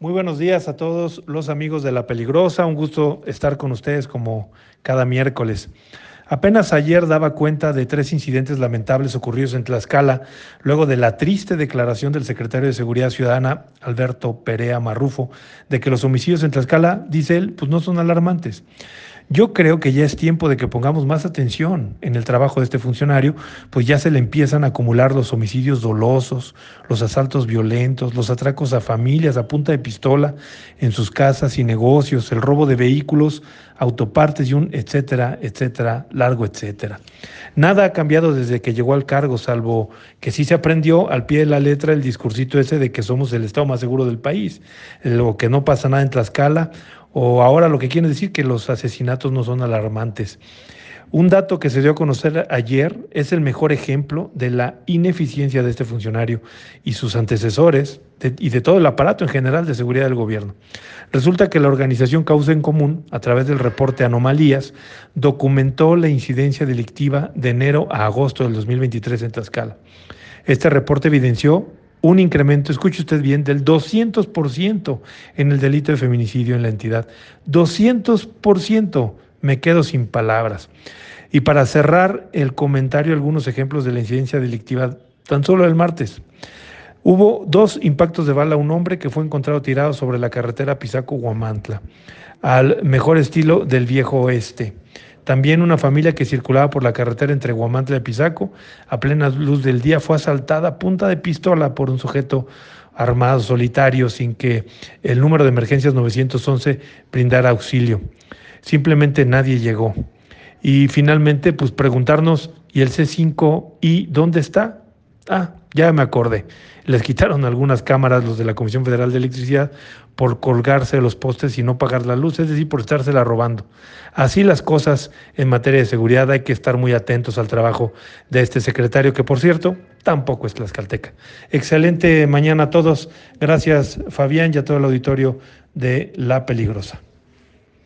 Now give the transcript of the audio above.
Muy buenos días a todos los amigos de La Peligrosa. Un gusto estar con ustedes como cada miércoles. Apenas ayer daba cuenta de tres incidentes lamentables ocurridos en Tlaxcala, luego de la triste declaración del secretario de Seguridad Ciudadana, Alberto Perea Marrufo, de que los homicidios en Tlaxcala, dice él, pues no son alarmantes. Yo creo que ya es tiempo de que pongamos más atención en el trabajo de este funcionario, pues ya se le empiezan a acumular los homicidios dolosos, los asaltos violentos, los atracos a familias a punta de pistola en sus casas y negocios, el robo de vehículos, autopartes y un etcétera, etcétera, largo etcétera. Nada ha cambiado desde que llegó al cargo, salvo que sí se aprendió al pie de la letra el discursito ese de que somos el estado más seguro del país, lo que no pasa nada en Tlaxcala o ahora lo que quiere decir que los asesinatos no son alarmantes. Un dato que se dio a conocer ayer es el mejor ejemplo de la ineficiencia de este funcionario y sus antecesores y de todo el aparato en general de seguridad del gobierno. Resulta que la organización Causa en Común, a través del reporte Anomalías, documentó la incidencia delictiva de enero a agosto del 2023 en Tlaxcala. Este reporte evidenció un incremento, escuche usted bien, del 200% en el delito de feminicidio en la entidad. 200%. Me quedo sin palabras. Y para cerrar el comentario, algunos ejemplos de la incidencia delictiva tan solo el martes. Hubo dos impactos de bala a un hombre que fue encontrado tirado sobre la carretera Pisaco-Guamantla, al mejor estilo del viejo oeste. También una familia que circulaba por la carretera entre Guamantla y Pisaco, a plena luz del día, fue asaltada a punta de pistola por un sujeto armado solitario sin que el número de emergencias 911 brindara auxilio. Simplemente nadie llegó. Y finalmente, pues preguntarnos, ¿y el C5I dónde está? Ah, ya me acordé. Les quitaron algunas cámaras los de la Comisión Federal de Electricidad por colgarse los postes y no pagar la luz, es decir, por estársela robando. Así las cosas en materia de seguridad, hay que estar muy atentos al trabajo de este secretario, que por cierto, tampoco es tlaxcalteca. Excelente mañana a todos. Gracias Fabián y a todo el auditorio de La Peligrosa.